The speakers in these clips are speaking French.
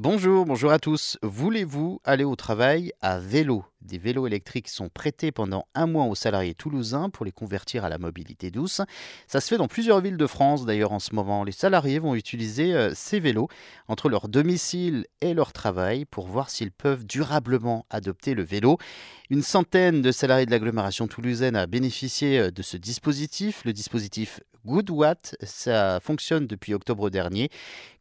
Bonjour, bonjour à tous. Voulez-vous aller au travail à vélo? Des vélos électriques sont prêtés pendant un mois aux salariés toulousains pour les convertir à la mobilité douce. Ça se fait dans plusieurs villes de France d'ailleurs en ce moment. Les salariés vont utiliser euh, ces vélos entre leur domicile et leur travail pour voir s'ils peuvent durablement adopter le vélo. Une centaine de salariés de l'agglomération toulousaine a bénéficié euh, de ce dispositif, le dispositif Goodwatt. Ça fonctionne depuis octobre dernier.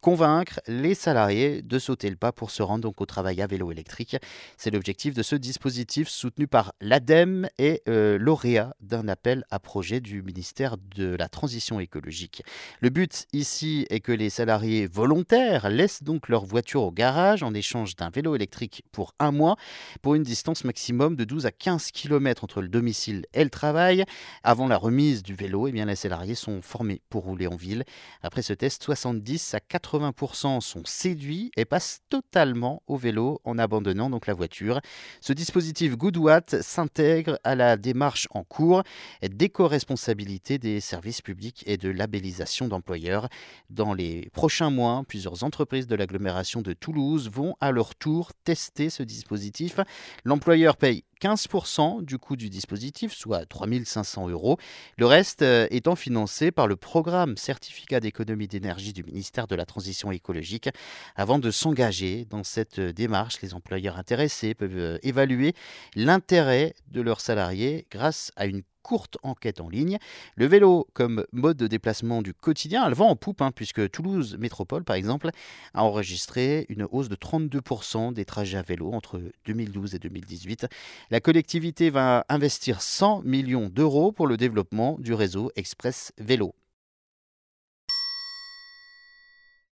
Convaincre les salariés de sauter le pas pour se rendre donc au travail à vélo électrique. C'est l'objectif de ce dispositif soutenu par l'ADEME et euh, lauréat d'un appel à projet du ministère de la Transition écologique. Le but ici est que les salariés volontaires laissent donc leur voiture au garage en échange d'un vélo électrique pour un mois pour une distance maximum de 12 à 15 km entre le domicile et le travail. Avant la remise du vélo, eh bien, les salariés sont formés pour rouler en ville. Après ce test, 70 à 80% sont séduits et passent totalement au vélo en abandonnant donc la voiture. Ce dispositif Goodwatt s'intègre à la démarche en cours d'éco-responsabilité des services publics et de labellisation d'employeurs. Dans les prochains mois, plusieurs entreprises de l'agglomération de Toulouse vont à leur tour tester ce dispositif. L'employeur paye 15% du coût du dispositif, soit 3500 euros. Le reste euh, étant financé par le programme certificat d'économie d'énergie du ministère de la Transition écologique. Avant de s'engager dans cette démarche, les employeurs intéressés peuvent euh, évaluer l'intérêt de leurs salariés grâce à une courte enquête en ligne. Le vélo comme mode de déplacement du quotidien, elle vend en poupe, hein, puisque Toulouse Métropole, par exemple, a enregistré une hausse de 32% des trajets à vélo entre 2012 et 2018. La collectivité va investir 100 millions d'euros pour le développement du réseau Express Vélo.